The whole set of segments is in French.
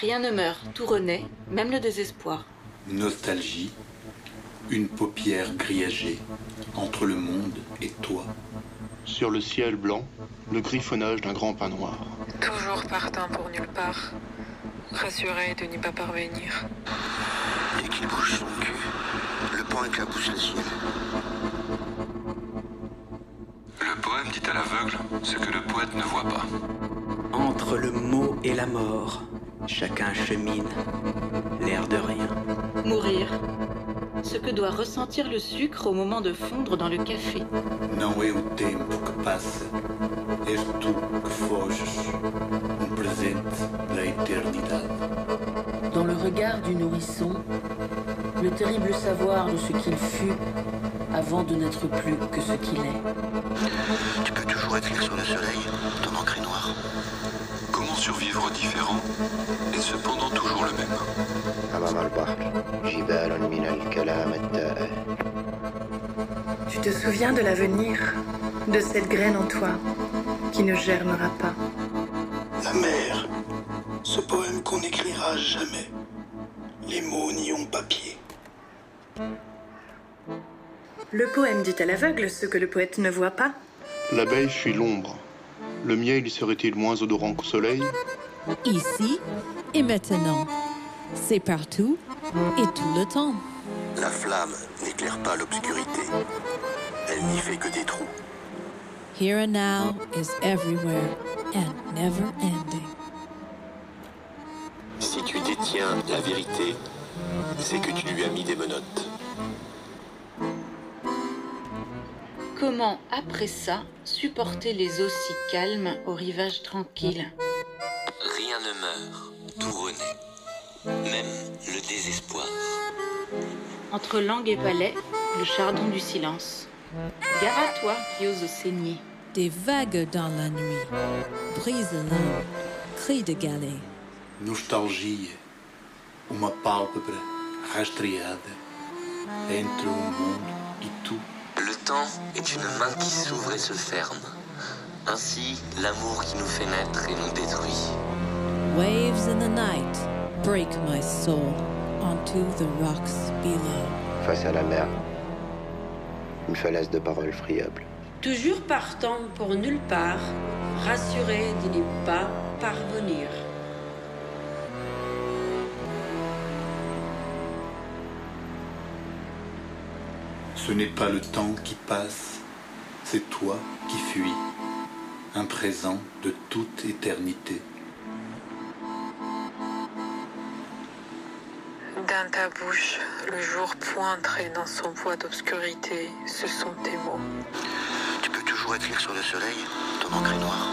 Rien ne meurt, tout renaît, même le désespoir. Nostalgie, une paupière grillagée entre le monde et toi. Sur le ciel blanc, le griffonnage d'un grand pain noir. Toujours partant pour nulle part, rassuré de n'y pas parvenir. Et qu'il bouge son cul, le pan éclabousse le ciel. Le poème dit à l'aveugle ce que le poète ne voit pas. Entre le mot et la mort, chacun chemine, l'air de rien. Mourir. Ce que doit ressentir le sucre au moment de fondre dans le café. Não é o tempo que passa, és tu que foges, um presente da eternidade. Dans le regard du nourrisson, le terrible savoir de ce qu'il fut avant de n'être plus que ce qu'il est. Tu peux toujours écrire sur le soleil, différent est cependant toujours le même. Tu te souviens de l'avenir, de cette graine en toi qui ne germera pas. La mer, ce poème qu'on n'écrira jamais. Les mots n'y ont pas pied. Le poème dit à l'aveugle ce que le poète ne voit pas. L'abeille fuit l'ombre. Le miel y serait-il moins odorant qu'au soleil? Ici et maintenant. C'est partout et tout le temps. La flamme n'éclaire pas l'obscurité. Elle n'y fait que des trous. Here and now is everywhere and never ending. Si tu détiens la vérité, c'est que tu lui as mis des menottes. Comment, après ça, supporter les eaux si calmes au rivage tranquille? Rien ne meurt, tout renaît. Même le désespoir. Entre langue et palais, le chardon du silence. Gare à toi qui oses saigner. Des vagues dans la nuit, brise l'âme, cri de galet. Nostalgia, uma pálpebra rastreada entre o mundo e tu. Le temps est une main qui s'ouvre et se ferme. Ainsi, l'amour qui nous fait naître et nous détruit. Waves in the night break my soul onto the rocks below. Face à la mer, une falaise de paroles friables. Toujours partant pour nulle part, rassuré de n'y pas parvenir. Ce n'est pas le temps qui passe, c'est toi qui fuis, un présent de toute éternité. Ta bouche, le jour pointerait dans son poids d'obscurité. Ce sont tes mots. Tu peux toujours écrire sur le soleil, ton encre est noire.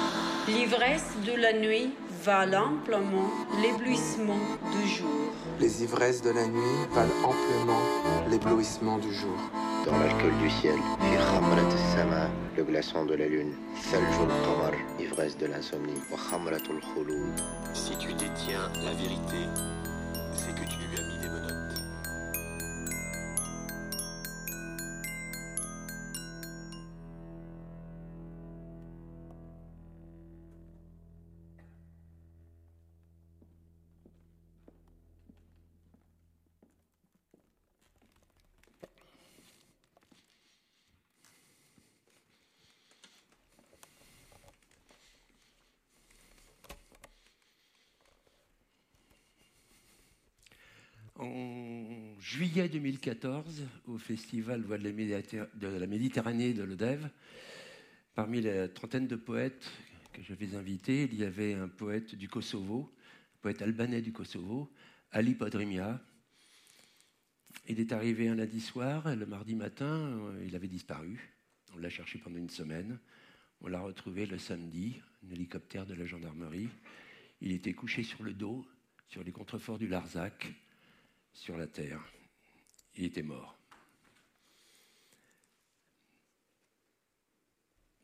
L'ivresse de la nuit valent amplement l'éblouissement du jour. Les ivresses de la nuit valent amplement l'éblouissement du jour. Dans l'alcool du ciel, as-sama, le glaçon de la lune, qamar, ivresse de l'insomnie, wa khamratul khulud. Si tu détiens la vérité, c'est que juillet 2014, au festival Voix de la, Méditerranée de l'Odève, parmi la trentaine de poètes que j'avais invités, il y avait un poète du Kosovo, un poète albanais du Kosovo, Ali Podrimia. Il est arrivé un lundi soir, le mardi matin, euh, il avait disparu. On l'a cherché pendant une semaine. On l'a retrouvé le samedi, un hélicoptère de la gendarmerie. Il était couché sur le dos, sur les contreforts du Larzac, sur la terre. Il était mort.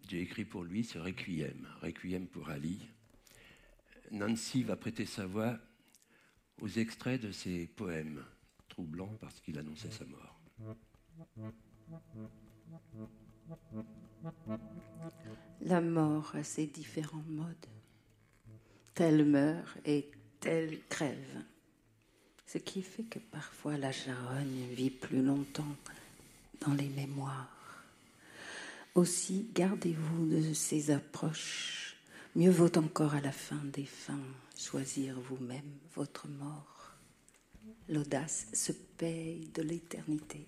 J'ai écrit pour lui ce requiem, requiem pour Ali. Nancy va prêter sa voix aux extraits de ses poèmes, troublants parce qu'il annonçait sa mort. La mort a ses différents modes. Tel meurt et elle crève. Ce qui fait que parfois la charogne vit plus longtemps dans les mémoires. Aussi, gardez-vous de ces approches. Mieux vaut encore à la fin des fins choisir vous-même votre mort. L'audace se paye de l'éternité.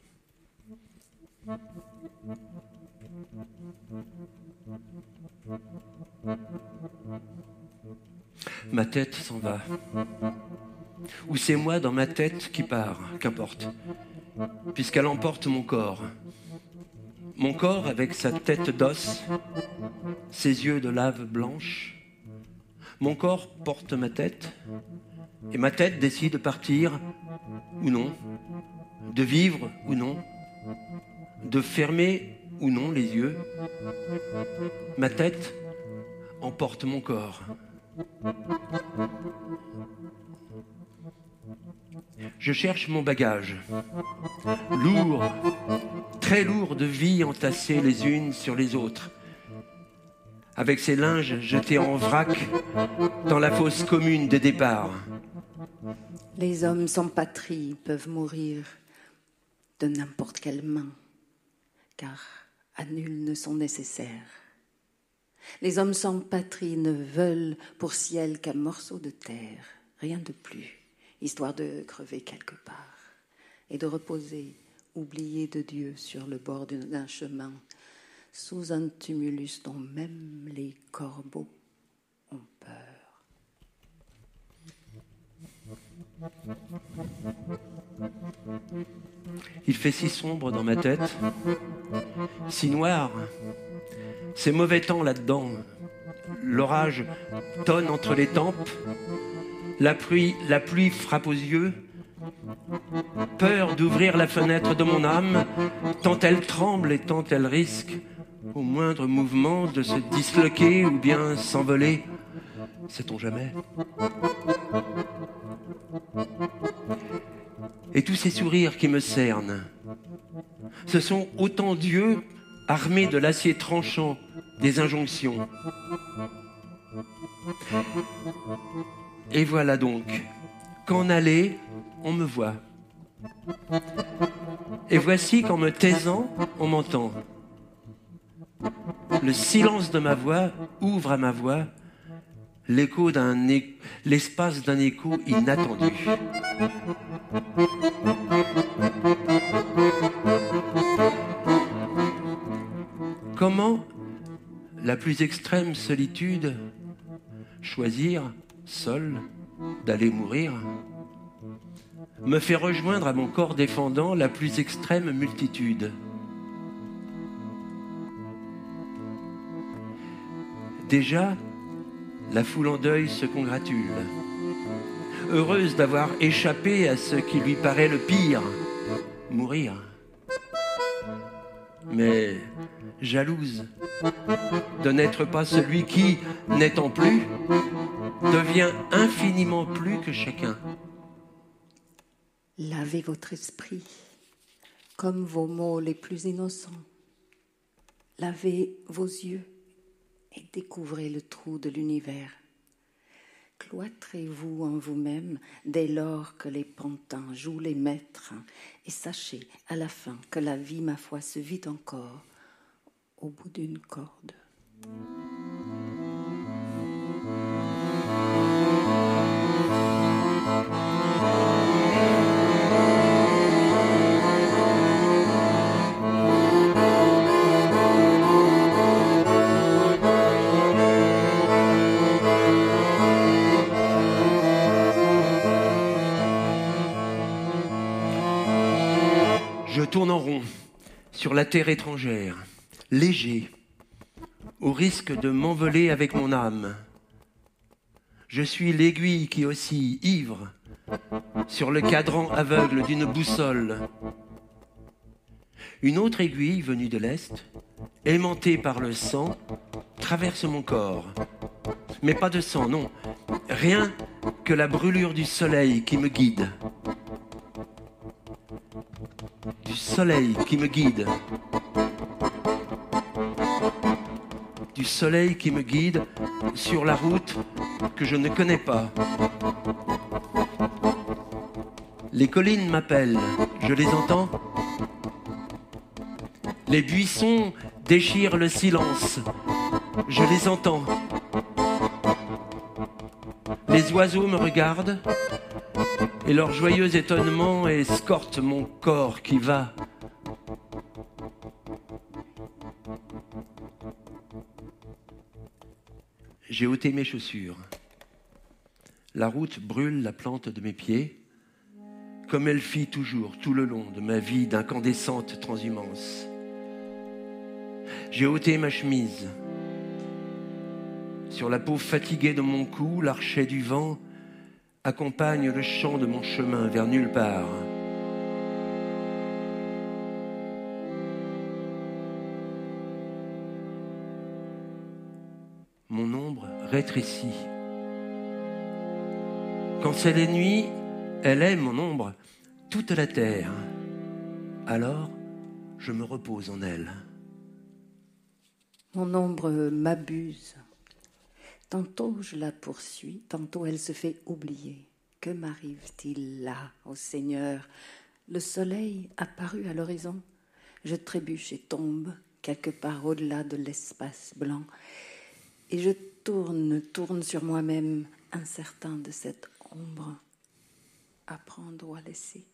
Ma tête s'en va. Ou c'est moi dans ma tête qui part, qu'importe, puisqu'elle emporte mon corps. Mon corps avec sa tête d'os, ses yeux de lave blanche. Mon corps porte ma tête, et ma tête décide de partir ou non, de vivre ou non, de fermer ou non les yeux. Ma tête emporte mon corps. Je cherche mon bagage. Lourd, très lourd de vie entassées les unes sur les autres. Avec ces linges jetés en vrac dans la fosse commune des départs. Les hommes sans patrie peuvent mourir de n'importe quelle main, car à nul ne sont nécessaires. Les hommes sans patrie ne veulent pour ciel qu'un morceau de terre, rien de plus, histoire de crever quelque part et de reposer, oublié de Dieu, sur le bord d'un chemin, sous un tumulus dont même les corbeaux ont peur. Il fait si sombre dans ma tête, si noir. C'est mauvais temps là-dedans. L'orage tonne entre les tempes. La pluie, la pluie frappe aux yeux. Peur d'ouvrir la fenêtre de mon âme, tant elle tremble et tant elle risque, au moindre mouvement, de se disloquer ou bien s'envoler. Sait-on jamais Et tous ces sourires qui me cernent, ce sont autant d'yeux armés de l'acier tranchant des injonctions. Et voilà donc qu'en aller, on me voit. Et voici qu'en me taisant, on m'entend. Le silence de ma voix ouvre à ma voix l'écho l'espace d'un écho inattendu. Comment la plus extrême solitude choisir seul d'aller mourir me fait rejoindre à mon corps défendant la plus extrême multitude. Déjà, la foule en deuil se congratule, heureuse d'avoir échappé à ce qui lui paraît le pire, mourir. Mais jalouse de n'être pas celui qui, n'étant plus, devient infiniment plus que chacun. Lavez votre esprit comme vos mots les plus innocents. Lavez vos yeux et découvrez le trou de l'univers. Cloîtrez-vous en vous-même dès lors que les pantins jouent les maîtres, et sachez à la fin que la vie, ma foi, se vit encore au bout d'une corde. Tourne rond sur la terre étrangère, léger, au risque de m'envoler avec mon âme. Je suis l'aiguille qui oscille, ivre, sur le cadran aveugle d'une boussole. Une autre aiguille venue de l'Est, aimantée par le sang, traverse mon corps. Mais pas de sang, non. Rien que la brûlure du soleil qui me guide. Soleil qui me guide. Du soleil qui me guide sur la route que je ne connais pas. Les collines m'appellent, je les entends. Les buissons déchirent le silence, je les entends. Les oiseaux me regardent et leur joyeux étonnement escorte mon corps qui va. J'ai ôté mes chaussures. La route brûle la plante de mes pieds, comme elle fit toujours tout le long de ma vie d'incandescente transhumance. J'ai ôté ma chemise. Sur la peau fatiguée de mon cou, l'archet du vent accompagne le chant de mon chemin vers nulle part. Quand c'est la nuit, elle est mon ombre, toute la terre. Alors, je me repose en elle. Mon ombre m'abuse. Tantôt je la poursuis, tantôt elle se fait oublier. Que m'arrive-t-il là, ô Seigneur? Le soleil apparu à l'horizon. Je trébuche et tombe quelque part au-delà de l'espace blanc. Et je tourne, tourne sur moi-même, incertain de cette ombre. À prendre ou à laisser.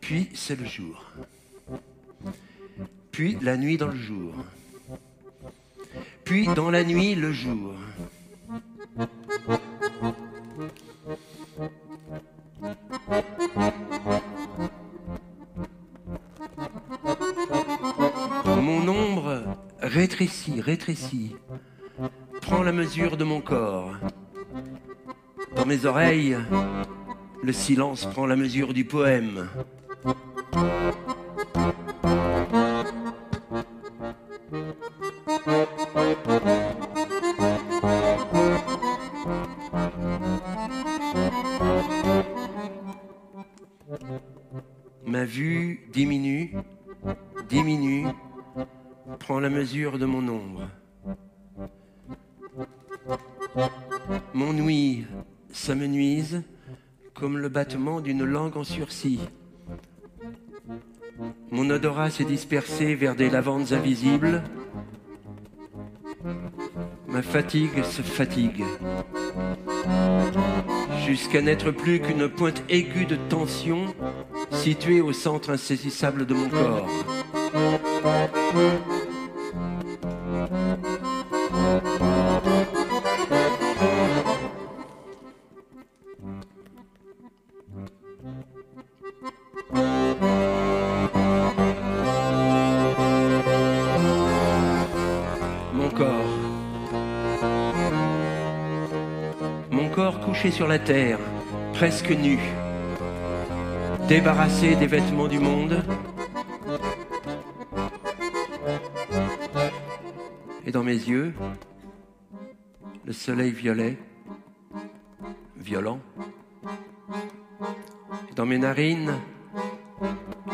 Puis c'est le jour. Puis la nuit dans le jour. Puis dans la nuit le jour. Mon ombre rétrécit, rétrécit, prend la mesure de mon corps. Dans mes oreilles, le silence prend la mesure du poème. Prend la mesure de mon ombre. Mon ouïe s'amenuise comme le battement d'une langue en sursis. Mon odorat s'est dispersé vers des lavandes invisibles. Ma fatigue se fatigue. Jusqu'à n'être plus qu'une pointe aiguë de tension située au centre insaisissable de mon corps. Couché sur la terre, presque nu, débarrassé des vêtements du monde. Dans mes yeux, le soleil violet, violent. Dans mes narines,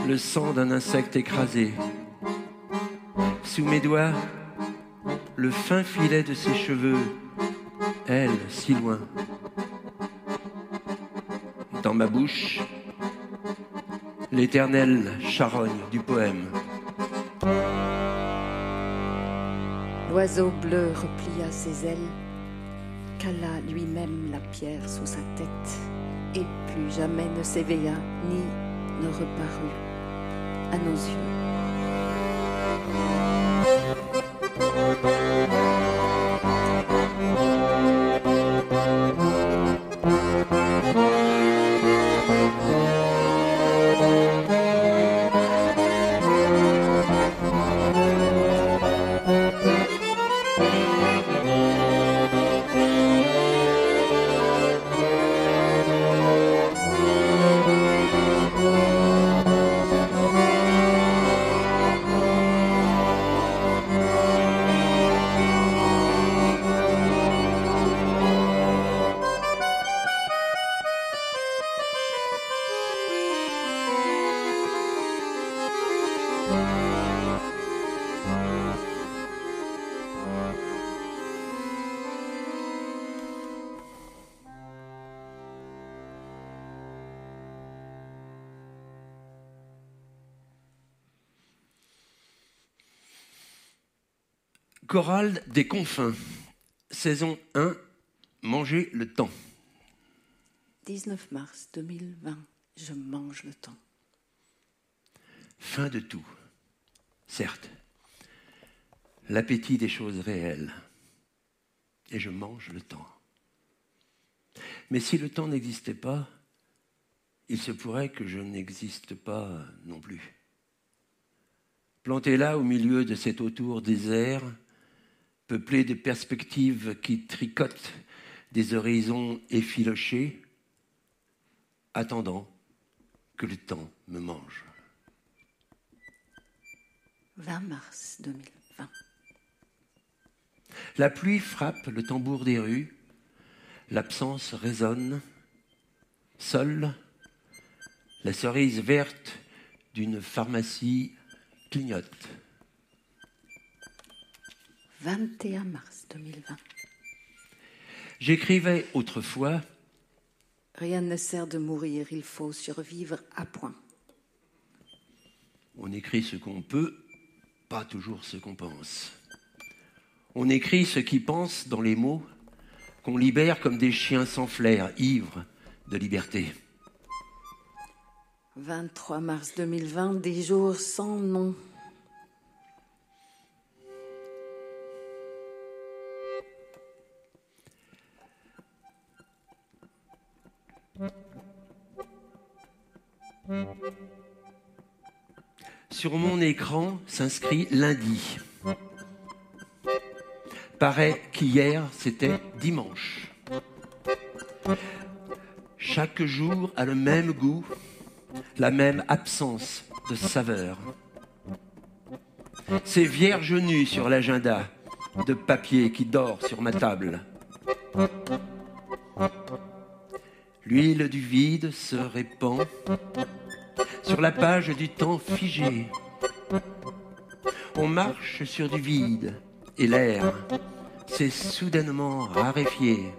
le sang d'un insecte écrasé. Sous mes doigts, le fin filet de ses cheveux, elle, si loin. Dans ma bouche, l'éternelle charogne du poème. L'oiseau bleu replia ses ailes, cala lui-même la pierre sous sa tête, et plus jamais ne s'éveilla ni ne reparut à nos yeux. Chorale des confins, saison 1, Manger le temps. 19 mars 2020, je mange le temps. Fin de tout. Certes, l'appétit des choses réelles. Et je mange le temps. Mais si le temps n'existait pas, il se pourrait que je n'existe pas non plus. Planté là au milieu de cet autour désert, peuplé de perspectives qui tricotent des horizons effilochés, attendant que le temps me mange. 20 mars 2020. La pluie frappe le tambour des rues, l'absence résonne, seule la cerise verte d'une pharmacie clignote. 21 mars 2020. J'écrivais autrefois Rien ne sert de mourir, il faut survivre à point. On écrit ce qu'on peut, pas toujours ce qu'on pense. On écrit ce qui pense dans les mots qu'on libère comme des chiens sans flair, ivres de liberté. 23 mars 2020, des jours sans nom. Sur mon écran s'inscrit lundi. Paraît qu'hier c'était dimanche. Chaque jour a le même goût, la même absence de saveur. C'est vierge nue sur l'agenda de papier qui dort sur ma table. L'huile du vide se répand sur la page du temps figé. On marche sur du vide et l'air s'est soudainement raréfié.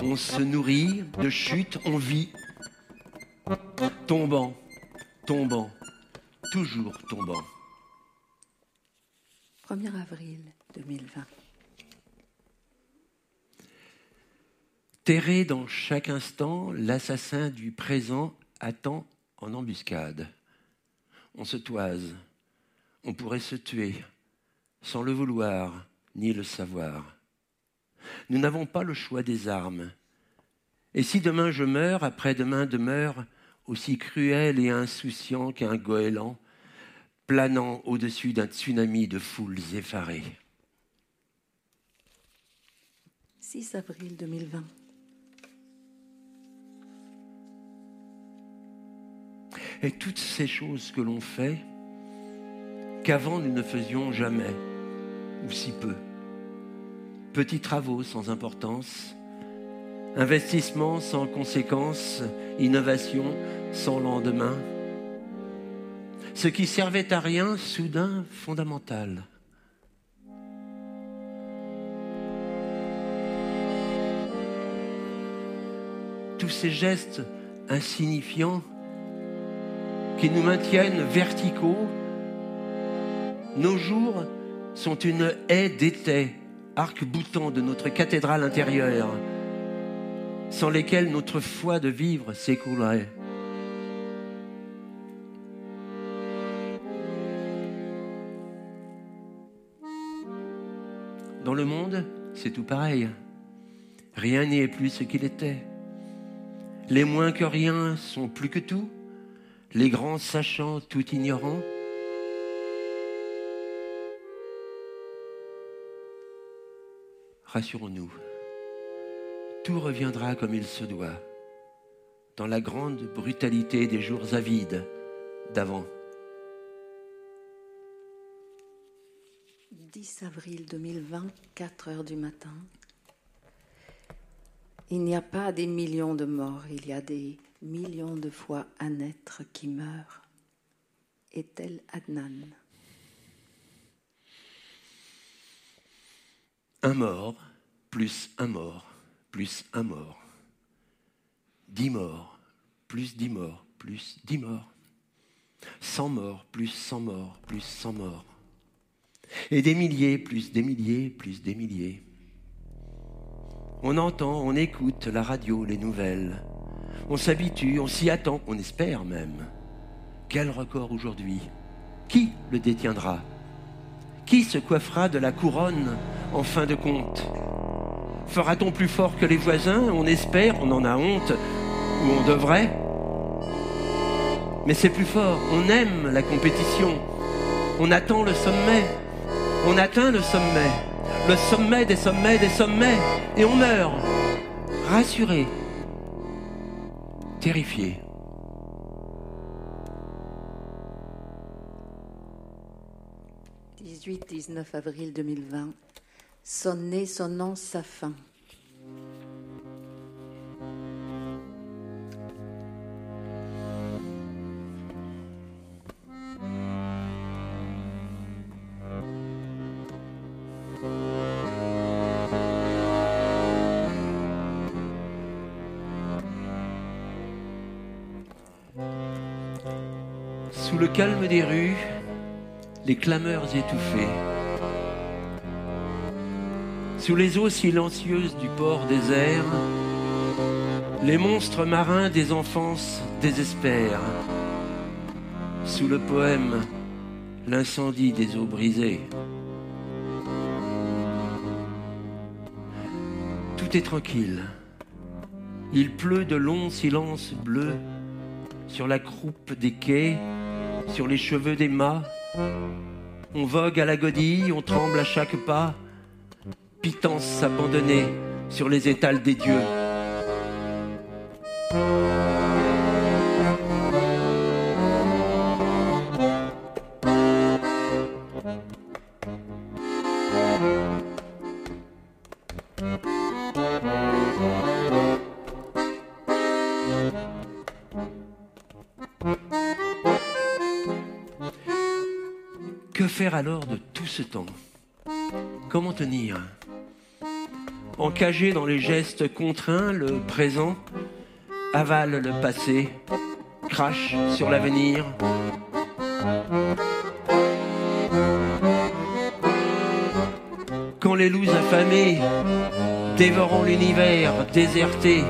On se nourrit de chutes, on vit, tombant, tombant, toujours tombant. 1er avril 2020. Terré dans chaque instant, l'assassin du présent attend en embuscade. On se toise, on pourrait se tuer, sans le vouloir ni le savoir. Nous n'avons pas le choix des armes. Et si demain je meurs, après-demain demeure aussi cruel et insouciant qu'un goéland, planant au-dessus d'un tsunami de foules effarées. 6 avril 2020. Et toutes ces choses que l'on fait, qu'avant nous ne faisions jamais, ou si peu. Petits travaux sans importance, investissements sans conséquences, innovation sans lendemain. Ce qui servait à rien, soudain fondamental. Tous ces gestes insignifiants qui nous maintiennent verticaux, nos jours sont une haie d'étais, arc-boutant de notre cathédrale intérieure, sans lesquels notre foi de vivre s'écoulerait. Le monde, c'est tout pareil. Rien n'y est plus ce qu'il était. Les moins que rien sont plus que tout. Les grands sachant tout ignorant. Rassurons-nous, tout reviendra comme il se doit, dans la grande brutalité des jours avides d'avant. 10 avril 2020, 4 heures du matin. Il n'y a pas des millions de morts, il y a des millions de fois un être qui meurt. Est-elle Adnan? Un mort, plus un mort, plus un mort. Dix morts, plus dix morts, plus dix morts. Cent morts, plus cent morts, plus cent morts. Et des milliers, plus des milliers, plus des milliers. On entend, on écoute la radio, les nouvelles. On s'habitue, on s'y attend, on espère même. Quel record aujourd'hui. Qui le détiendra? Qui se coiffera de la couronne en fin de compte? Fera-t-on plus fort que les voisins? On espère, on en a honte, ou on devrait? Mais c'est plus fort, on aime la compétition, on attend le sommet, on atteint le sommet, le sommet des sommets des sommets, et on meurt, rassuré, terrifié. « 18-19 avril 2020, sonner sonnant sa fin. Calme des rues, les clameurs étouffées. Sous les eaux silencieuses du port désert, les monstres marins des enfances désespèrent. Sous le poème, l'incendie des eaux brisées. Tout est tranquille. Il pleut de longs silences bleus sur la croupe des quais, sur les cheveux des mâts. On vogue à la godille, on tremble à chaque pas. Pitance abandonnée sur les étals des dieux. Alors de tout ce temps. Comment tenir? Encagé dans les gestes contraints, le présent avale le passé, crache sur l'avenir. Quand les loups affamés, dévorant l'univers déserté,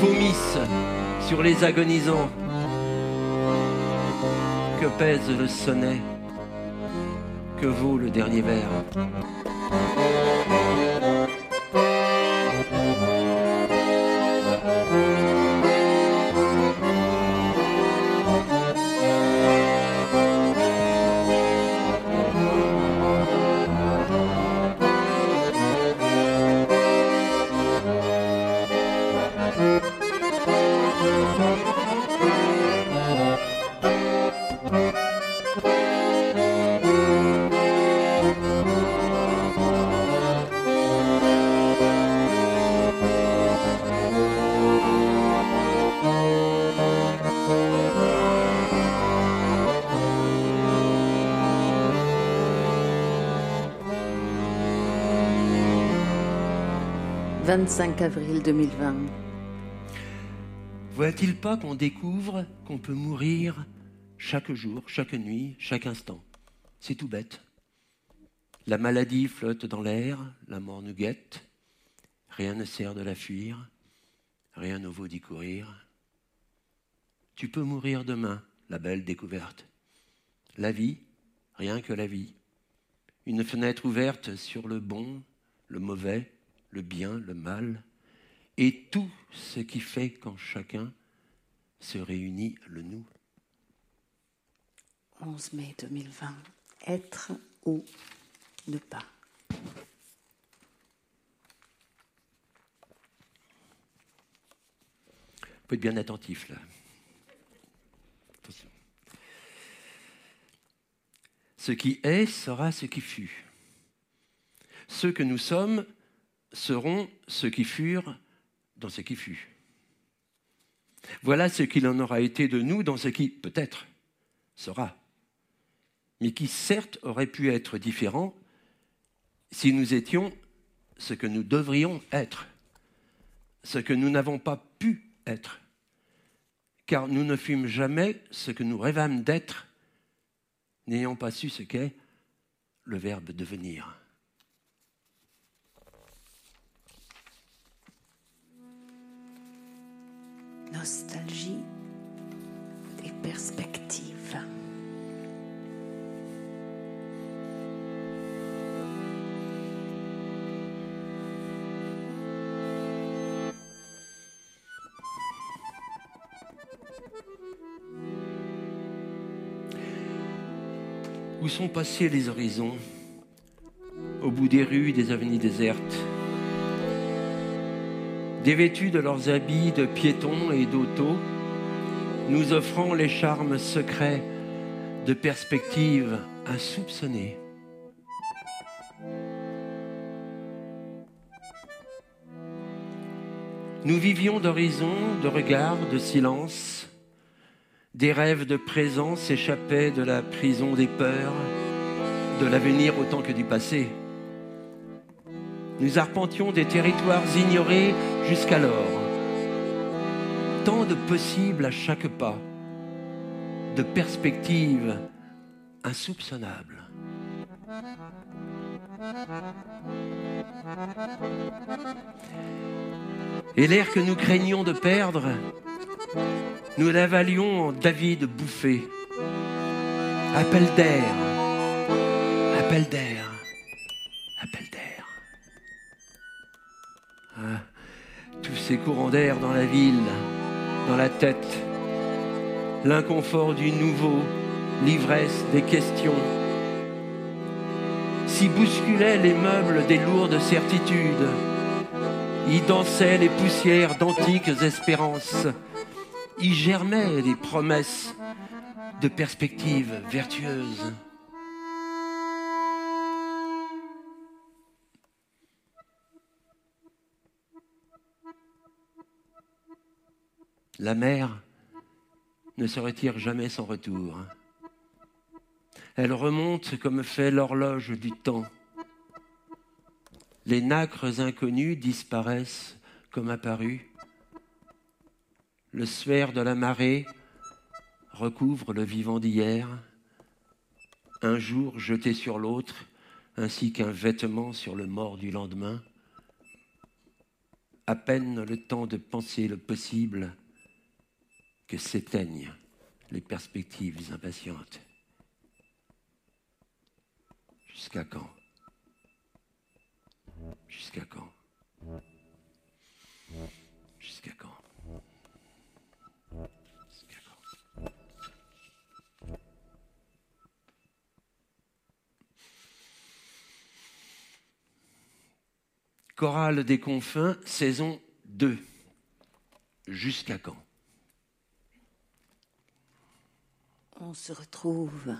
vomissent sur les agonisants, que pèse le sonnet? Que vaut le dernier verre « 25 avril 2020. Voit-il pas qu'on découvre qu'on peut mourir chaque jour, chaque nuit, chaque instant? C'est tout bête. La maladie flotte dans l'air, la mort nous guette, rien ne sert de la fuir, rien ne vaut d'y courir. Tu peux mourir demain, la belle découverte. La vie, rien que la vie. Une fenêtre ouverte sur le bon, le mauvais, le bien, le mal, et tout ce qui fait qu'en chacun se réunit le nous. 11 mai 2020. Être ou ne pas. Vous pouvez être bien attentif là. Attention. Ce qui est sera ce qui fut. Ce que nous sommes seront ceux qui furent dans ce qui fut. Voilà ce qu'il en aura été de nous dans ce qui, peut-être, sera, mais qui certes aurait pu être différent si nous étions ce que nous devrions être, ce que nous n'avons pas pu être. Car nous ne fûmes jamais ce que nous rêvâmes d'être, n'ayant pas su ce qu'est le verbe devenir. Nostalgie des perspectives. Où sont passés les horizons Au bout des rues, des avenues désertes? Dévêtus de leurs habits de piétons et d'autos, nous offrant les charmes secrets de perspectives insoupçonnées. Nous vivions d'horizons, de regards, de silence. Des rêves de présent s'échappaient de la prison des peurs, de l'avenir autant que du passé. Nous arpentions des territoires ignorés jusqu'alors. Tant de possibles à chaque pas, de perspectives insoupçonnables. Et l'air que nous craignions de perdre, nous l'avalions en David bouffé. Appel d'air, appel d'air, ces courants d'air dans la ville, dans la tête, l'inconfort du nouveau, l'ivresse des questions, s'y bousculaient les meubles des lourdes certitudes, y dansaient les poussières d'antiques espérances, y germaient des promesses de perspectives vertueuses. La mer ne se retire jamais sans retour. Elle remonte comme fait l'horloge du temps. Les nacres inconnus disparaissent comme apparus. Le sphère de la marée recouvre le vivant d'hier, un jour jeté sur l'autre, ainsi qu'un vêtement sur le mort du lendemain. À peine le temps de penser le possible que s'éteignent les perspectives impatientes. Jusqu'à quand? Jusqu'à quand? Jusqu'à quand? Jusqu'à quand? Chorale des confins, saison 2. Jusqu'à quand? On se retrouve.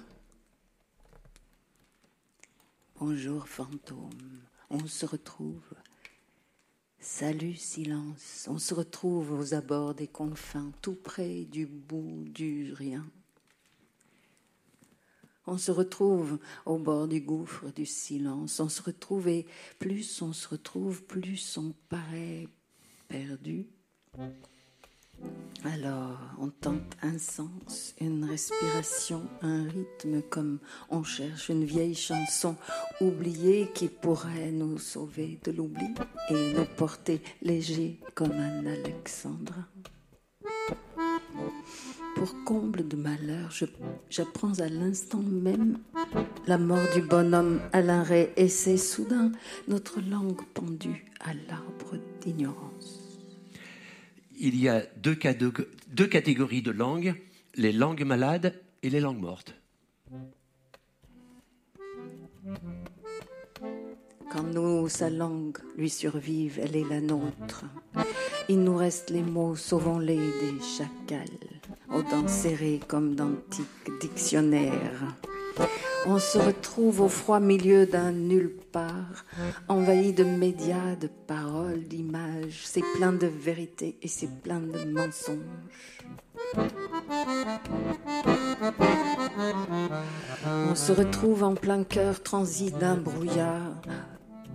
Bonjour fantôme, on se retrouve. Salut silence, on se retrouve aux abords des confins, tout près du bout du rien. On se retrouve au bord du gouffre du silence, on se retrouve et plus on se retrouve, plus on paraît perdu. Alors, on tente un sens, une respiration, un rythme, comme on cherche une vieille chanson oubliée qui pourrait nous sauver de l'oubli et nous porter léger comme un alexandrin. Pour comble de malheur, j'apprends à l'instant même la mort du bonhomme Alain Ray et c'est soudain notre langue pendue à l'arbre d'ignorance. Il y a deux, catégories de langues, les langues malades et les langues mortes. Quand nous, sa langue, lui survive, elle est la nôtre. Il nous reste les mots, sauvons-les des chacals, aux dents serrées comme d'antiques dictionnaires. On se retrouve au froid milieu d'un nulle part, envahi de médias, de paroles, d'images. C'est plein de vérité et c'est plein de mensonges. On se retrouve en plein cœur transi d'un brouillard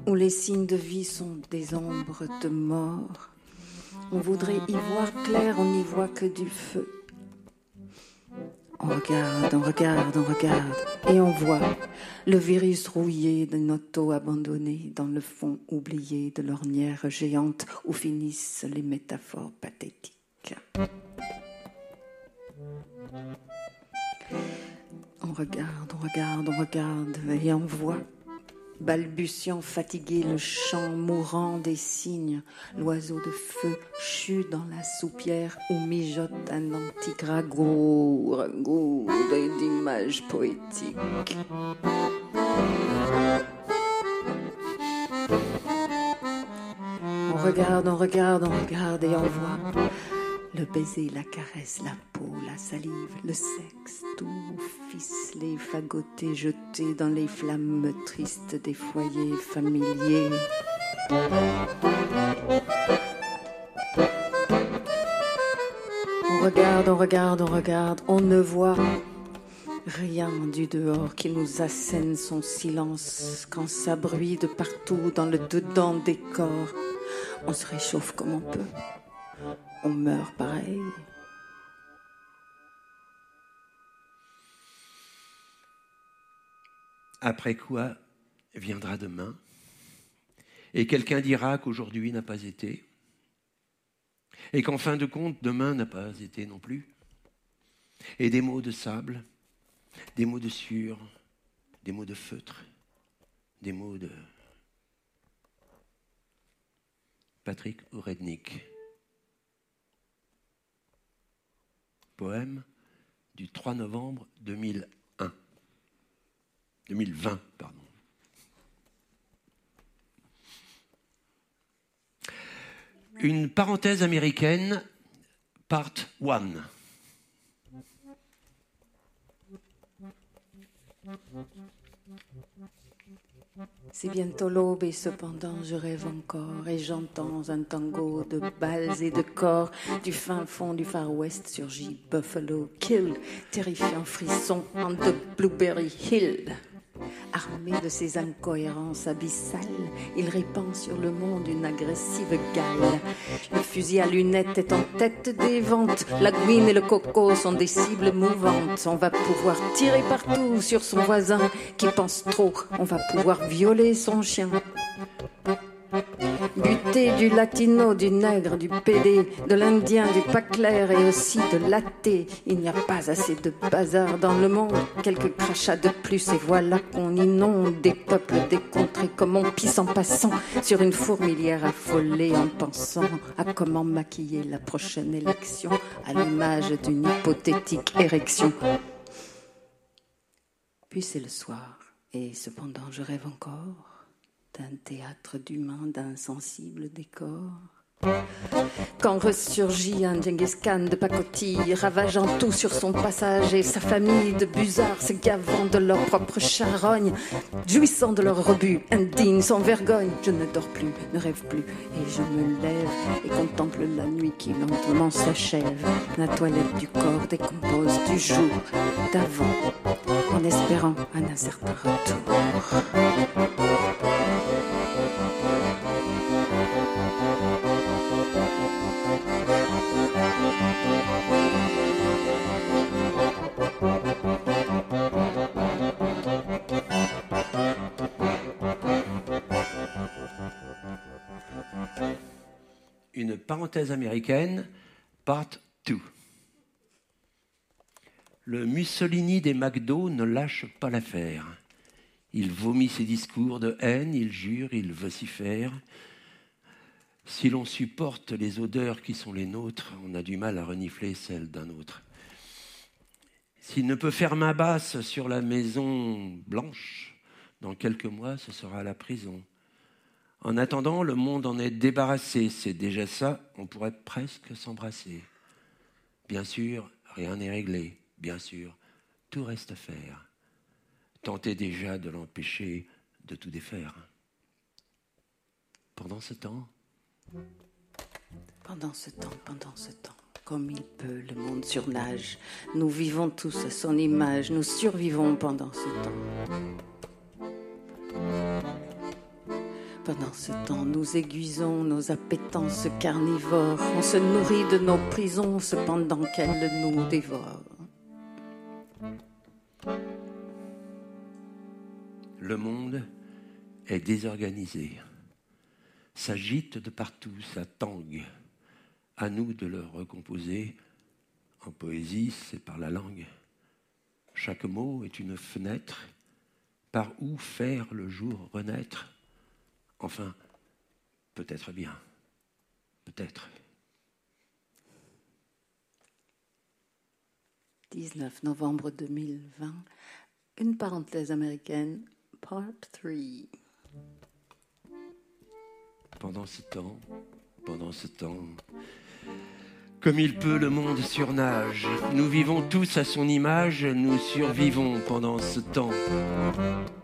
où les signes de vie sont des ombres de mort. On voudrait y voir clair, on n'y voit que du feu. On regarde, on regarde, on regarde, et on voit le virus rouillé d'un auto abandonné dans le fond oublié de l'ornière géante où finissent les métaphores pathétiques. On regarde, on regarde, on regarde, et on voit balbutiant fatigué le chant mourant des cygnes, l'oiseau de feu chut dans la soupière où mijote un antique ragout, ragout d'images poétiques. On regarde, on regarde, on regarde et on voit le baiser, la caresse, la la salive, le sexe, tout ficelé, fagoté, jeté dans les flammes tristes des foyers familiers. On regarde, on regarde, on regarde, on ne voit rien du dehors qui nous assène son silence quand ça bruit de partout dans le dedans des corps. On se réchauffe comme on peut on meurt pareil. Après quoi viendra demain Et quelqu'un dira qu'aujourd'hui n'a pas été Et qu'en fin de compte, demain n'a pas été non plus Et des mots de sable, des mots de sueur, des mots de feutre, des mots de Patrick Ourednik. poème du 3 novembre 2001. 2020, pardon. Une parenthèse américaine, part 1. C'est bientôt l'aube et cependant je rêve encore et j'entends un tango de balles et de corps. Du fin fond du Far West surgit Buffalo Kill, terrifiant frisson en de Blueberry Hill. Armé de ses incohérences abyssales, il répand sur le monde une agressive gale. Le fusil à lunettes est en tête des ventes, la guine et le coco sont des cibles mouvantes. On va pouvoir tirer partout sur son voisin qui pense trop, on va pouvoir violer son chien. Du latino, du nègre, du pédé, de l'indien, du pas clair et aussi de l'athée. Il n'y a pas assez de bazar dans le monde. Quelques crachats de plus et voilà qu'on inonde des peuples décontrés comme on pisse en passant sur une fourmilière affolée en pensant à comment maquiller la prochaine élection à l'image d'une hypothétique érection. Puis c'est le soir et cependant je rêve encore d'un théâtre d'humains, d'un sensible décor. Quand ressurgit un Genghis Khan de pacotille, ravageant tout sur son passage et sa famille de busards se gavant de leur propre charogne, jouissant de leur rebut, indignes, sans vergogne. Je ne dors plus, ne rêve plus, et je me lève et contemple la nuit qui lentement s'achève. La toilette du corps décompose du jour d'avant, en espérant un incertain retour. Une parenthèse américaine, part 2. Le Mussolini des McDo ne lâche pas l'affaire. Il vomit ses discours de haine, il jure, il vocifère. Si l'on supporte les odeurs qui sont les nôtres, on a du mal à renifler celles d'un autre. S'il ne peut faire main basse sur la maison blanche, dans quelques mois, ce sera la prison. En attendant, le monde en est débarrassé. C'est déjà ça, on pourrait presque s'embrasser. Bien sûr, rien n'est réglé. Bien sûr, tout reste à faire. Tentez déjà de l'empêcher de tout défaire. Pendant ce temps, pendant ce temps, pendant ce temps, comme il peut, le monde surnage. Nous vivons tous à son image, nous survivons pendant ce temps. Pendant ce temps, nous aiguisons nos appétences carnivores. On se nourrit de nos prisons cependant qu'elles nous dévorent. Le monde est désorganisé, s'agite de partout, ça tangue. À nous de le recomposer. En poésie, c'est par la langue. Chaque mot est une fenêtre par où faire le jour renaître? Enfin, peut-être bien, peut-être. 19 novembre 2020, une parenthèse américaine, part 3. Pendant ce temps, pendant ce temps, comme il peut, le monde surnage. Nous vivons tous à son image, nous survivons pendant ce temps.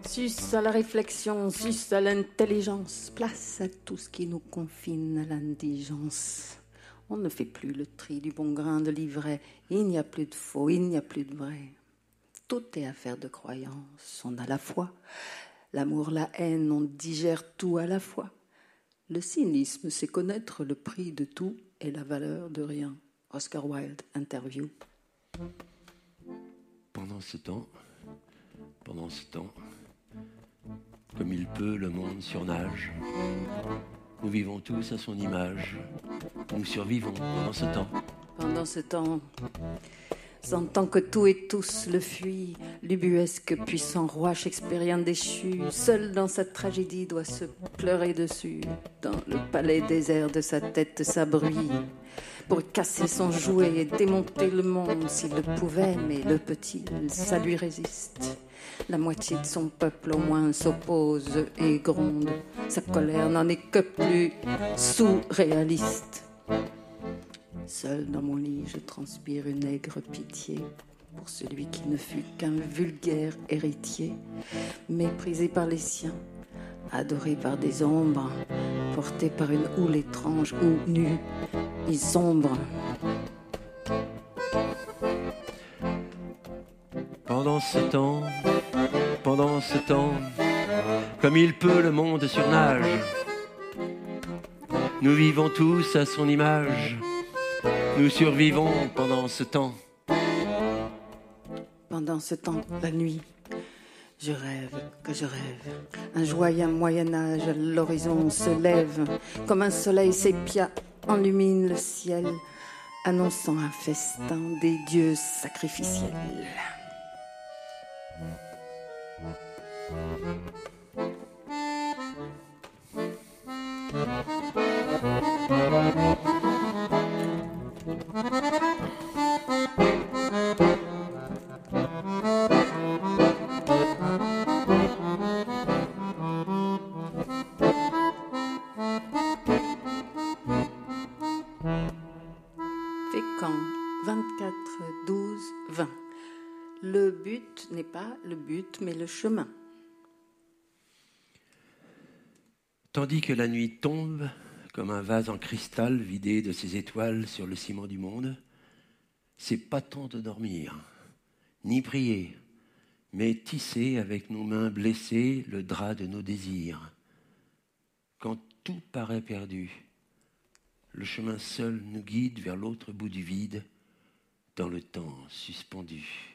Sus à la réflexion, sus à l'intelligence, place à tout ce qui nous confine à l'indigence. On ne fait plus le tri du bon grain de l'ivraie. Il n'y a plus de faux, il n'y a plus de vrai. Tout est affaire de croyance. On a la foi, l'amour, la haine, on digère tout à la fois. Le cynisme, c'est connaître le prix de tout et la valeur de rien. Oscar Wilde, interview. Pendant ce temps, pendant ce temps, comme il peut, le monde surnage. Nous vivons tous à son image. Nous survivons pendant ce temps. Pendant ce temps, sentant que tout et tous le fuient, l'ubuesque puissant roi shakespearien déchu, seul dans sa tragédie doit se pleurer dessus. Dans le palais désert de sa tête s'abruit pour casser son jouet et démonter le monde s'il le pouvait, mais le petit, ça lui résiste. La moitié de son peuple au moins s'oppose et gronde. Sa colère n'en est que plus sous-réaliste. Seul dans mon lit, je transpire une aigre pitié pour celui qui ne fut qu'un vulgaire héritier, méprisé par les siens, adoré par des ombres, porté par une houle étrange ou nu, et sombre. Pendant ce temps, pendant ce temps, comme il peut, le monde surnage. Nous vivons tous à son image. Nous survivons pendant ce temps. Pendant ce temps, la nuit, je rêve que je rêve. Un joyeux Moyen-Âge à l'horizon se lève, comme un soleil sépia enlumine le ciel, annonçant un festin des dieux sacrificiels. Fécamp, 24, 12, 20. Le but n'est pas le but, mais le chemin. Tandis que la nuit tombe comme un vase en cristal vidé de ses étoiles sur le ciment du monde, c'est pas temps de dormir, ni prier, mais tisser avec nos mains blessées le drap de nos désirs. Quand tout paraît perdu, le chemin seul nous guide vers l'autre bout du vide, dans le temps suspendu.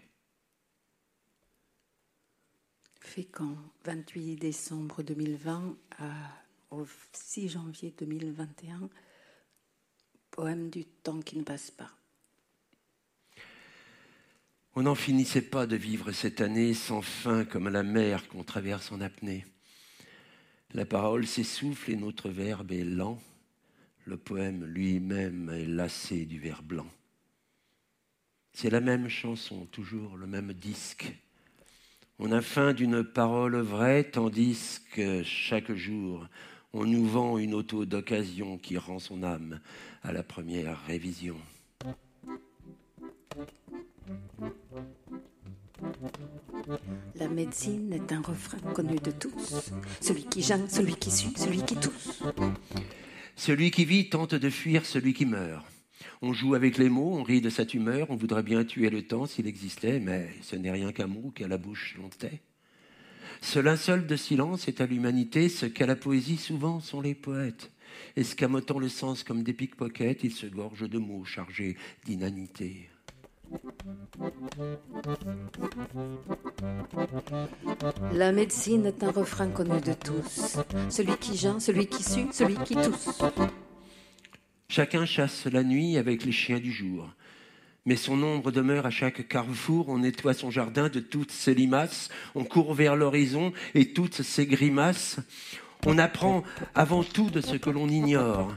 Fécamp, 28 décembre 2020 à, au 6 janvier 2021. Poème du temps qui ne passe pas. On n'en finissait pas de vivre cette année sans fin comme la mer qu'on traverse en apnée. La parole s'essouffle et notre verbe est lent. Le poème lui-même est lassé du verre blanc. C'est la même chanson, toujours le même disque. On a faim d'une parole vraie, tandis que chaque jour, on nous vend une auto d'occasion qui rend son âme à la première révision. La médecine est un refrain connu de tous. Celui qui gêne, celui qui suit, celui qui tousse. Celui qui vit tente de fuir celui qui meurt. On joue avec les mots, on rit de sa tumeur, on voudrait bien tuer le temps s'il existait, mais ce n'est rien qu'un mot qu'à la bouche l'on tait. Ce linceul de silence est à l'humanité ce qu'à la poésie souvent sont les poètes. Escamotant le sens comme des pickpockets, ils se gorgent de mots chargés d'inanité. La médecine est un refrain connu de tous. Celui qui geint, celui qui sue, celui qui tousse. Chacun chasse la nuit avec les chiens du jour. Mais son ombre demeure à chaque carrefour, on nettoie son jardin de toutes ses limaces, on court vers l'horizon et toutes ses grimaces. On apprend avant tout de ce que l'on ignore.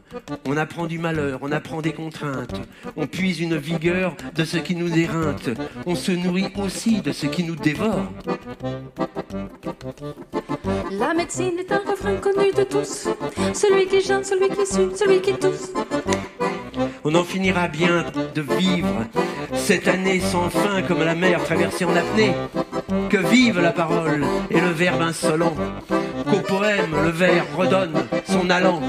On apprend du malheur, on apprend des contraintes. On puise une vigueur de ce qui nous éreinte. On se nourrit aussi de ce qui nous dévore. La médecine est un refrain connu de tous. Celui qui gêne, celui qui sue, celui qui tousse. On en finira bien de vivre cette année sans fin comme la mer traversée en apnée. Que vive la parole et le verbe insolent. Qu'au poème le vers redonne son allant.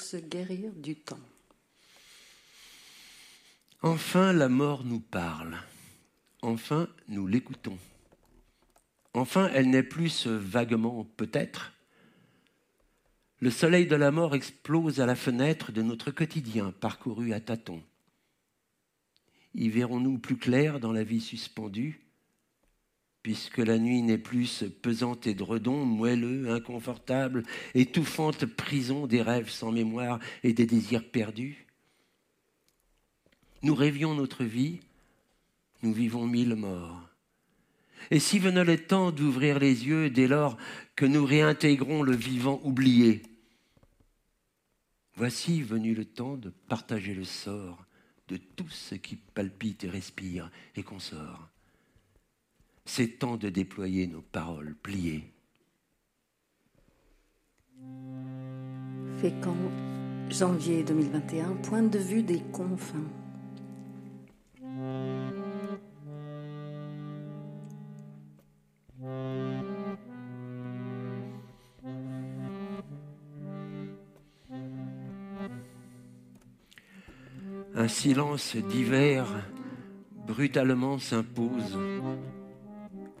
Se guérir du temps. Enfin la mort nous parle. Enfin nous l'écoutons. Enfin elle n'est plus ce vaguement peut-être. Le soleil de la mort explose à la fenêtre de notre quotidien parcouru à tâtons. Y verrons-nous plus clair dans la vie suspendue? Puisque la nuit n'est plus ce pesant édredon, moelleux, inconfortable, étouffante prison des rêves sans mémoire et des désirs perdus. Nous rêvions notre vie, nous vivons mille morts. Et si venait le temps d'ouvrir les yeux dès lors que nous réintégrons le vivant oublié, voici venu le temps de partager le sort de tout ce qui palpite et respire et consort. C'est temps de déployer nos paroles pliées. Fécamp, janvier 2021, point de vue des confins. Un silence d'hiver brutalement s'impose.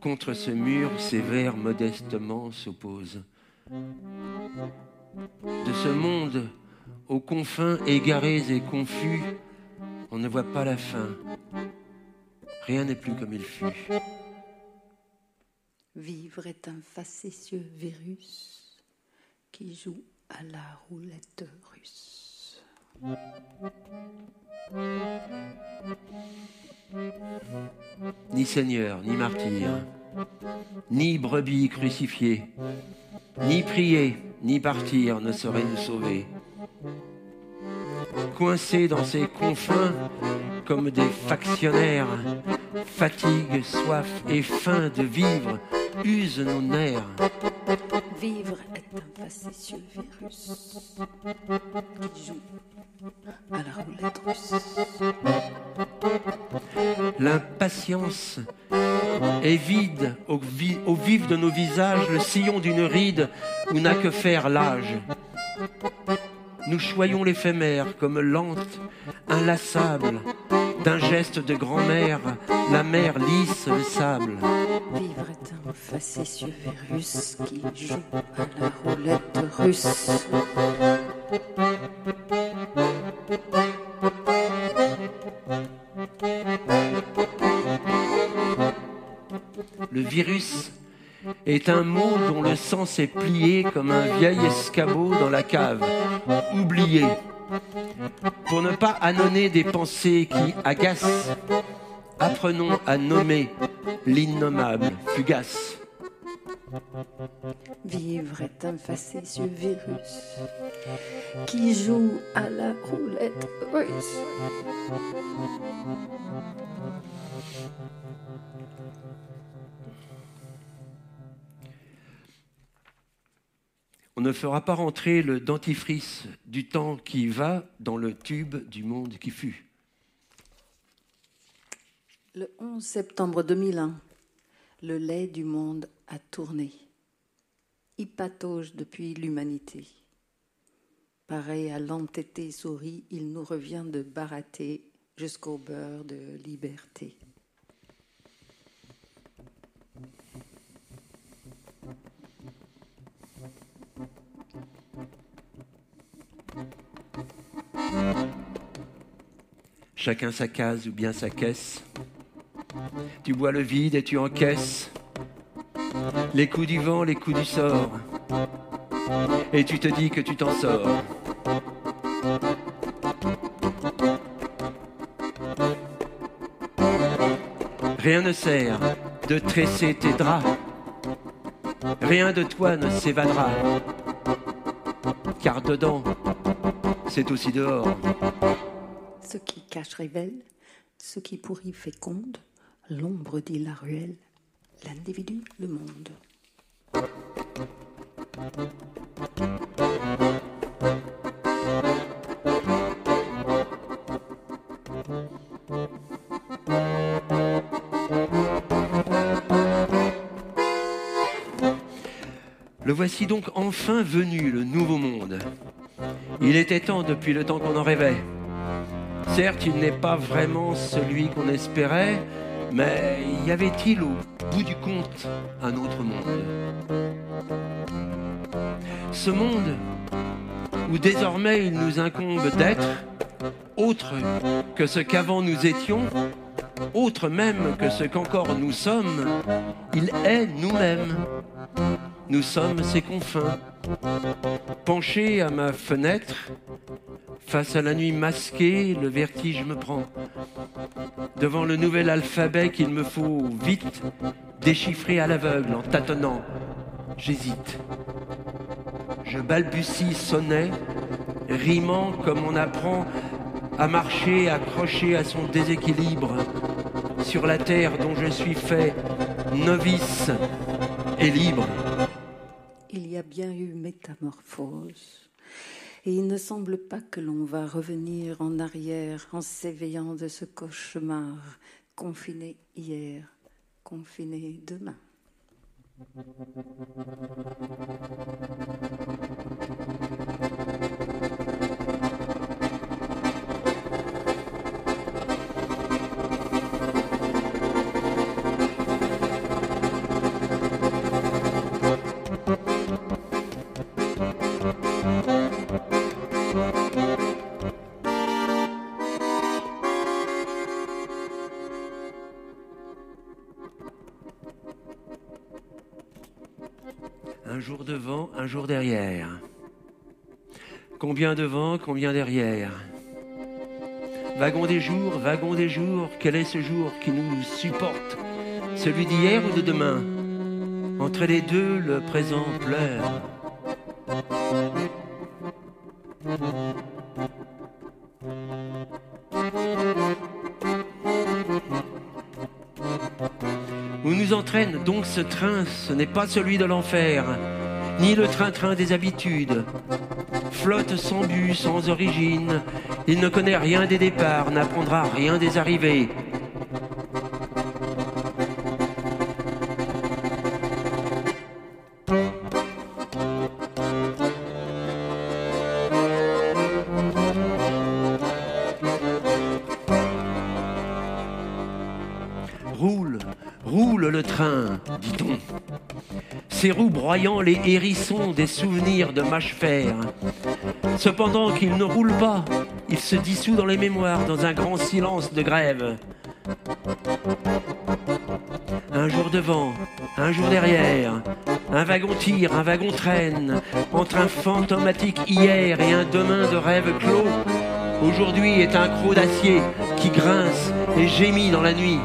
Contre ce mur, vers modestement s'opposent. De ce monde aux confins égarés et confus, on ne voit pas la fin. Rien n'est plus comme il fut. Vivre est un facétieux virus qui joue à la roulette russe. Ni seigneur, ni martyr, ni brebis crucifiée, ni prier, ni partir ne saurait nous sauver. Coincés dans ces confins comme des factionnaires, fatigue, soif et faim de vivre usent nos nerfs. Vivre est un virus L'impatience est vide au, vi- au vif de nos visages, le sillon d'une ride où n'a que faire l'âge. Nous choyons l'éphémère comme lente, inlassable. D'un geste de grand-mère, la mer lisse le sable. Vivre est un virus qui joue à la roulette russe. Est un mot dont le sens est plié comme un vieil escabeau dans la cave, oublié. Pour ne pas annoncer des pensées qui agacent, apprenons à nommer l'innommable fugace. Vivre est un facétieux virus qui joue à la roulette russe. On ne fera pas rentrer le dentifrice du temps qui va dans le tube du monde qui fut. Le 11 septembre 2001, le lait du monde a tourné. Il depuis l'humanité. Pareil à l'entêté souris, il nous revient de barater jusqu'au beurre de liberté. Chacun sa case ou bien sa caisse. Tu bois le vide et tu encaisses les coups du vent, les coups du sort. Et tu te dis que tu t'en sors. Rien ne sert de tresser tes draps. Rien de toi ne s'évadera. Car dedans, c'est aussi dehors. Ce qui cache révèle, ce qui pourrit féconde, l'ombre dit la ruelle, l'individu le monde. Le voici donc enfin venu, le nouveau monde. Il était temps depuis le temps qu'on en rêvait. Certes, il n'est pas vraiment celui qu'on espérait, mais y avait-il au bout du compte un autre monde? Ce monde où désormais il nous incombe d'être autre que ce qu'avant nous étions, autre même que ce qu'encore nous sommes, il est nous-mêmes. Nous sommes ses confins. Penché à ma fenêtre, face à la nuit masquée, le vertige me prend. Devant le nouvel alphabet qu'il me faut vite déchiffrer à l'aveugle en tâtonnant, j'hésite. Je balbutie sonnet, rimant comme on apprend à marcher accroché à son déséquilibre sur la terre dont je suis fait novice et libre. Bien eu métamorphose. Et il ne semble pas que l'on va revenir en arrière en s'éveillant de ce cauchemar confiné hier, confiné demain. Jour devant, un jour derrière. Combien devant, combien derrière? Wagon des jours, wagon des jours, quel est ce jour qui nous supporte? Celui d'hier ou de demain? Entre les deux, le présent pleure. Où nous entraîne donc ce train Ce n'est pas celui de l'enfer, ni le train-train des habitudes. Flotte sans but, sans origine, il ne connaît rien des départs, n'apprendra rien des arrivées. Broyant les hérissons des souvenirs de mâche-fer. Cependant qu'il ne roule pas, il se dissout dans les mémoires dans un grand silence de grève. Un jour devant, un jour derrière, un wagon tire, un wagon traîne, entre un fantomatique hier et un demain de rêve clos. Aujourd'hui est un croc d'acier qui grince et gémit dans la nuit.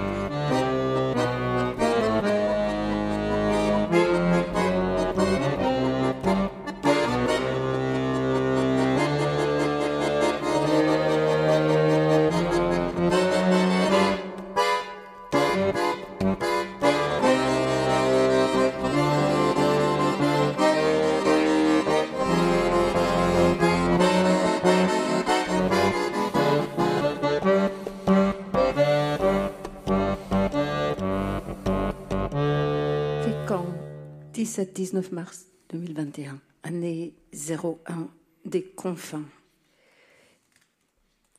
17-19 mars 2021, année 01 des confins.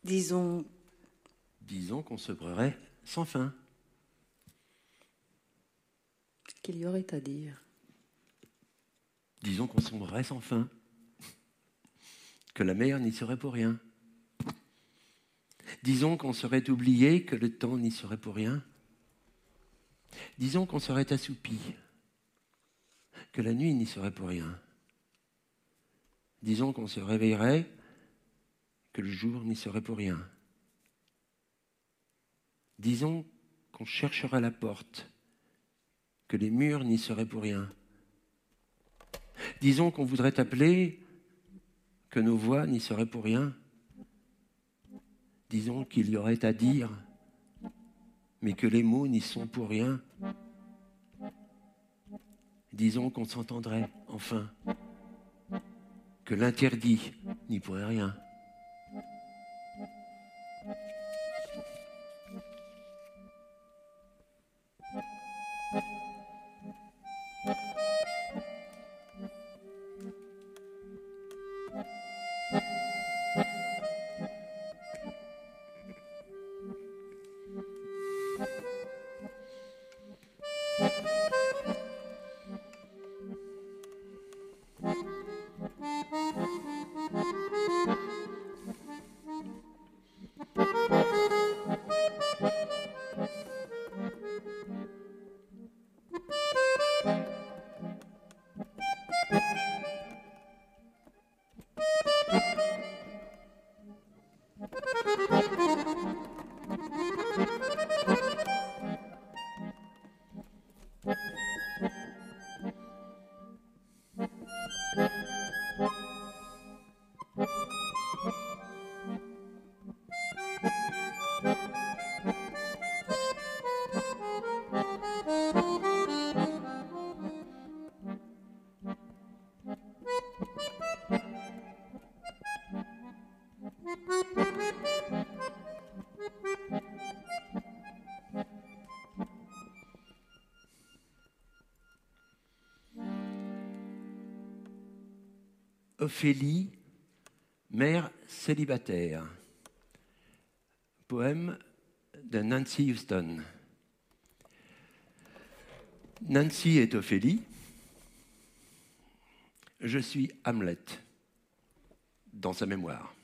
Disons. Disons qu'on se brûlerait sans fin. Qu'il y aurait à dire. Disons qu'on sombrerait sans fin. Que la mer n'y serait pour rien. Disons qu'on serait oublié, que le temps n'y serait pour rien. Disons qu'on serait assoupi, que la nuit n'y serait pour rien. Disons qu'on se réveillerait, que le jour n'y serait pour rien. Disons qu'on chercherait la porte, que les murs n'y seraient pour rien. Disons qu'on voudrait appeler, que nos voix n'y seraient pour rien. Disons qu'il y aurait à dire, mais que les mots n'y sont pour rien. Disons qu'on s'entendrait, enfin, que l'interdit n'y pourrait rien. Ophélie, mère célibataire. Poème de Nancy Houston. Nancy est Ophélie. Je suis Hamlet dans sa mémoire.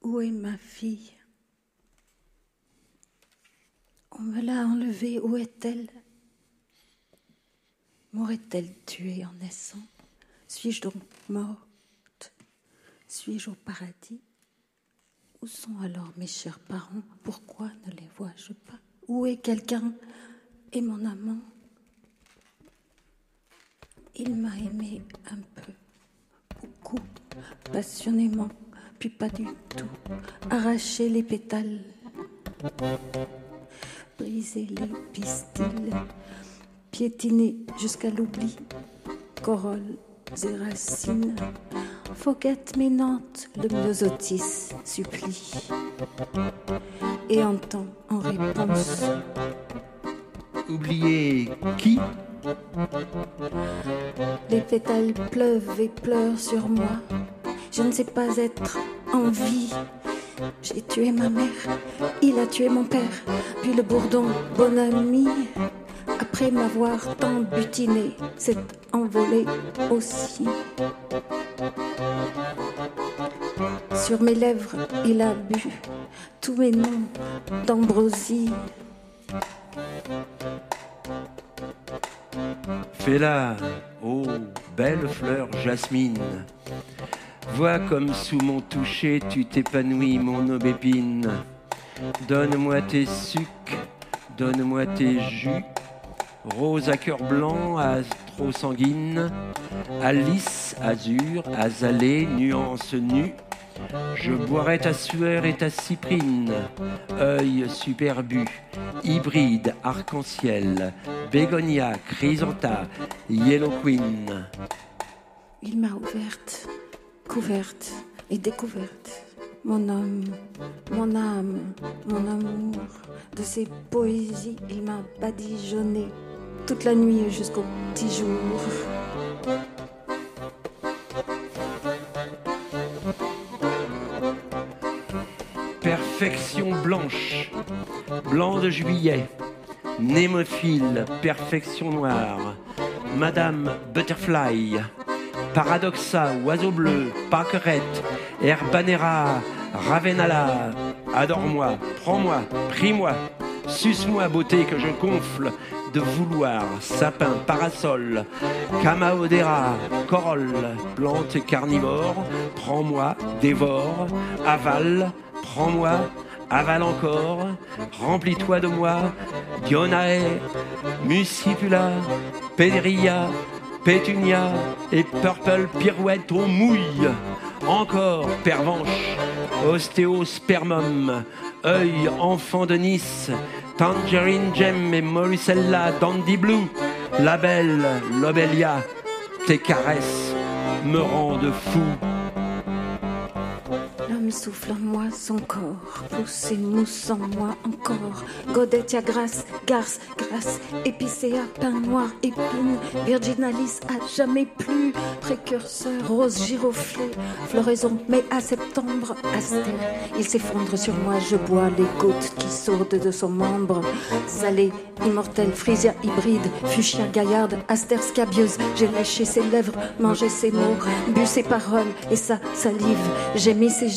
Où est ma fille On me l'a enlevée, où est-elle M'aurait-elle tuée en naissant? Suis-je donc morte? Suis-je au paradis? Où sont alors mes chers parents? Pourquoi ne les vois-je pas? Où est quelqu'un? Et mon amant? Il m'a aimé un peu, beaucoup, passionnément, puis pas du tout, arraché les pétales briser les pistils, piétiner jusqu'à l'oubli, corolles et racines, foguette ménante, le myosotis supplie, et entend en réponse. Oublier qui? Les pétales pleuvent et pleurent sur moi. Je ne sais pas être en vie. J'ai tué ma mère, il a tué mon père, puis le bourdon, bon ami, après m'avoir tant butiné, s'est envolé aussi. Sur mes lèvres, il a bu tous mes noms d'ambrosie. Fais-la, ô belle fleur jasmine. Vois comme sous mon toucher tu t'épanouis, mon aubépine. Donne-moi tes sucs, donne-moi tes jus. Rose à cœur blanc, trop sanguine. Alice, azur, azalée, nuance nue. Je boirai ta sueur et ta cyprine, œil superbu, hybride, arc-en-ciel, bégonia, chrysanta, yellow queen. Il m'a ouverte, couverte et découverte. Mon homme, mon âme, mon amour, de ses poésies, il m'a badigeonné toute la nuit jusqu'au petit jour. Perfection blanche, blanc de juillet, némophile, perfection noire, Madame Butterfly, Paradoxa, oiseau bleu, Parkerette, Herbanera, Ravenala, adore-moi, prends-moi, prie-moi, suce-moi, beauté que je gonfle de vouloir, sapin, parasol, Camaodera, corolle, plante carnivore, prends-moi, dévore, avale, prends-moi, avale encore, remplis-toi de moi, Dionae, Muscipula, Pédria, Pétunia et Purple Pirouette, on mouille. Encore, pervenche, ostéospermum, œil, enfant de Nice, Tangerine Gem et Moricella, Dandy Blue, la belle Lobelia, tes caresses me rendent fou. Souffle en moi son corps, pousse et mousse en moi encore. Godetia grasse, garce, grasse, épicéa, pain noir, épine, virginalis à jamais plus. Précurseur, rose giroflée, floraison, mai à septembre, astère. Il s'effondre sur moi, je bois les gouttes qui sourdent de son membre. Salé, immortel, frisia hybride, fuchsia gaillarde, astère scabieuse. J'ai léché ses lèvres, mangé ses mots, bu ses paroles et sa salive. J'ai mis ses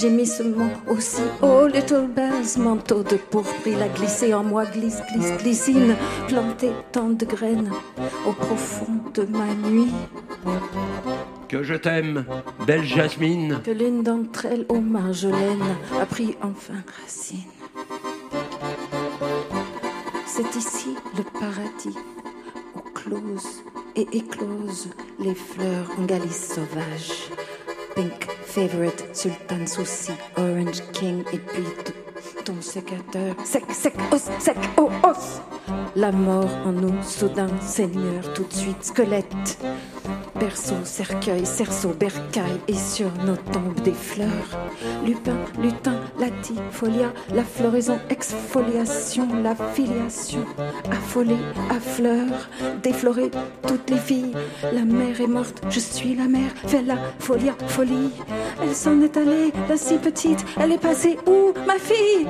aussi. Oh, little bells, manteau de pourpre, il a glissé en moi, glisse, glisse, glycine, planté tant de graines au profond de ma nuit. Que je t'aime, belle Jasmine. Que l'une d'entre elles, ô Marjolaine, a pris enfin racine. C'est ici le paradis où closent et éclosent les fleurs en Galice sauvage. Pink Favorite, Sultan Souci, Orange King et puis ton sécateur. Sec, sec, os, sec, oh, os. La mort en nous, soudain, Seigneur, tout de suite, squelette. Berceau, cercueil, cerceau, bercail et sur nos tombes des fleurs. Lupin, lutin, latifolia, la floraison, exfoliation, la filiation. Affolée, à fleurs, déflorer toutes les filles. La mère est morte, je suis la mère, fais la folia, folie. Elle s'en est allée, la si petite, elle est passée où, ma fille?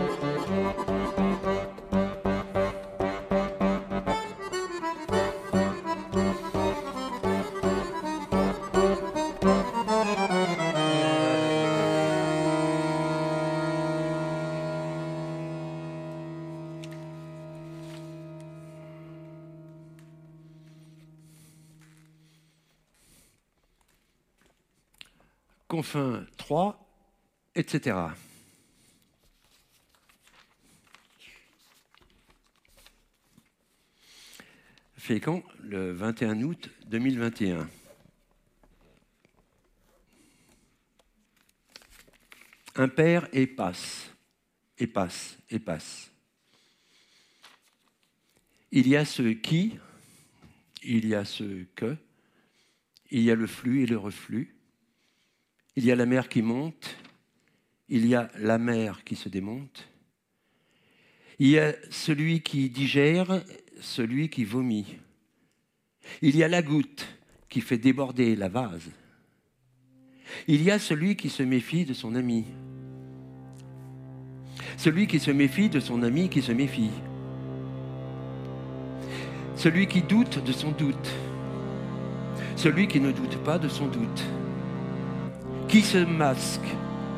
Confin 3, etc. Fécamp, le 21 août 2021. Impair et passe, et passe, et passe. Il y a ce qui, il y a ce que, il y a le flux et le reflux, il y a la mer qui monte, il y a la mer qui se démonte, il y a celui qui digère, celui qui vomit, il y a la goutte qui fait déborder la vase, il y a celui qui se méfie de son ami, celui qui se méfie de son ami qui se méfie, celui qui doute de son doute, celui qui ne doute pas de son doute qui se masque,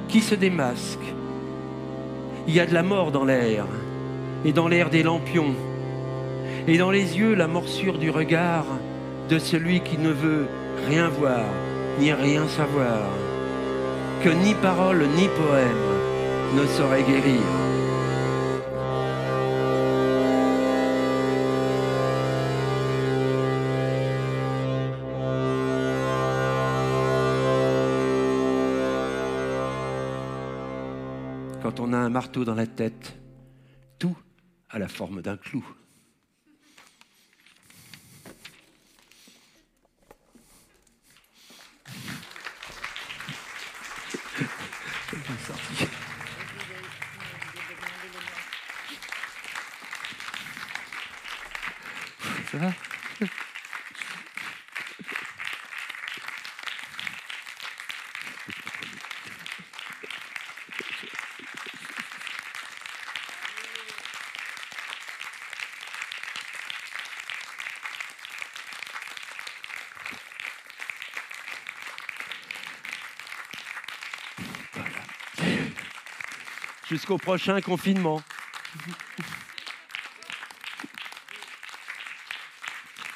qui se démasque. Il y a de la mort dans l'air, et dans l'air des lampions, et dans les yeux la morsure du regard de celui qui ne veut rien voir, ni rien savoir, que ni parole ni poème ne sauraient guérir. On a un marteau dans la tête, tout a la forme d'un clou. C'est bien sorti. Ça va Jusqu'au prochain confinement.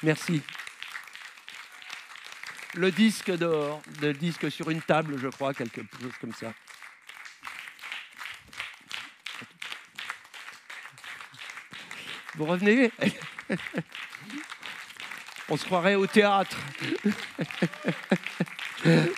Merci. Le disque dehors, le disque sur une table, je crois, quelque chose comme ça. Vous revenez? On se croirait au théâtre.